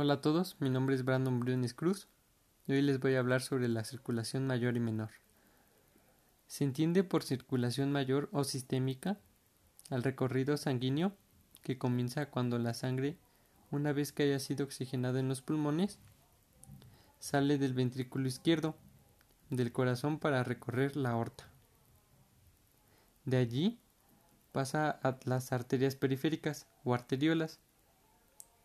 Hola a todos, mi nombre es Brandon Briones Cruz y hoy les voy a hablar sobre la circulación mayor y menor. Se entiende por circulación mayor o sistémica al recorrido sanguíneo que comienza cuando la sangre, una vez que haya sido oxigenada en los pulmones, sale del ventrículo izquierdo del corazón para recorrer la aorta. De allí pasa a las arterias periféricas o arteriolas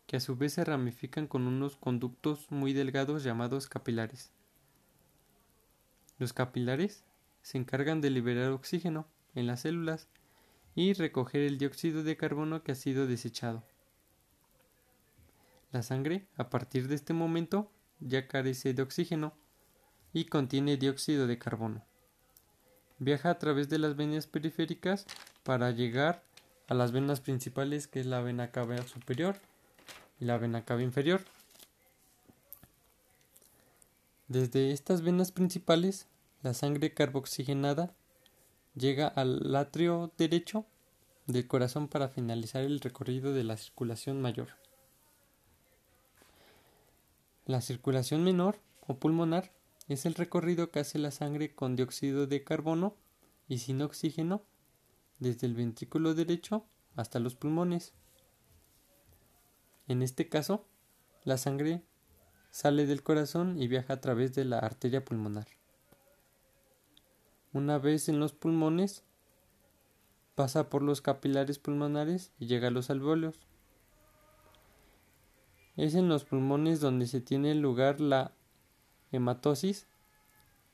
que a su vez se ramifican con unos conductos muy delgados llamados capilares. Los capilares se encargan de liberar oxígeno en las células y recoger el dióxido de carbono que ha sido desechado. La sangre, a partir de este momento, ya carece de oxígeno y contiene dióxido de carbono. Viaja a través de las venas periféricas para llegar a las venas principales, que es la vena cava superior la vena cava inferior. Desde estas venas principales, la sangre carboxigenada llega al atrio derecho del corazón para finalizar el recorrido de la circulación mayor. La circulación menor o pulmonar es el recorrido que hace la sangre con dióxido de carbono y sin oxígeno desde el ventrículo derecho hasta los pulmones. En este caso, la sangre sale del corazón y viaja a través de la arteria pulmonar. Una vez en los pulmones, pasa por los capilares pulmonares y llega a los alveolos. Es en los pulmones donde se tiene lugar la hematosis,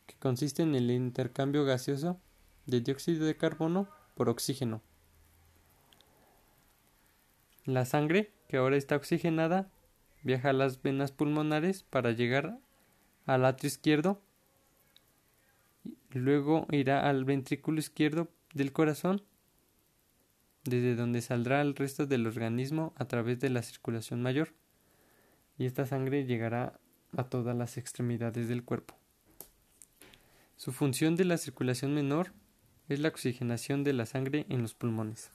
que consiste en el intercambio gaseoso de dióxido de carbono por oxígeno. La sangre que ahora está oxigenada, viaja a las venas pulmonares para llegar al atrio izquierdo, luego irá al ventrículo izquierdo del corazón, desde donde saldrá el resto del organismo a través de la circulación mayor, y esta sangre llegará a todas las extremidades del cuerpo. Su función de la circulación menor es la oxigenación de la sangre en los pulmones.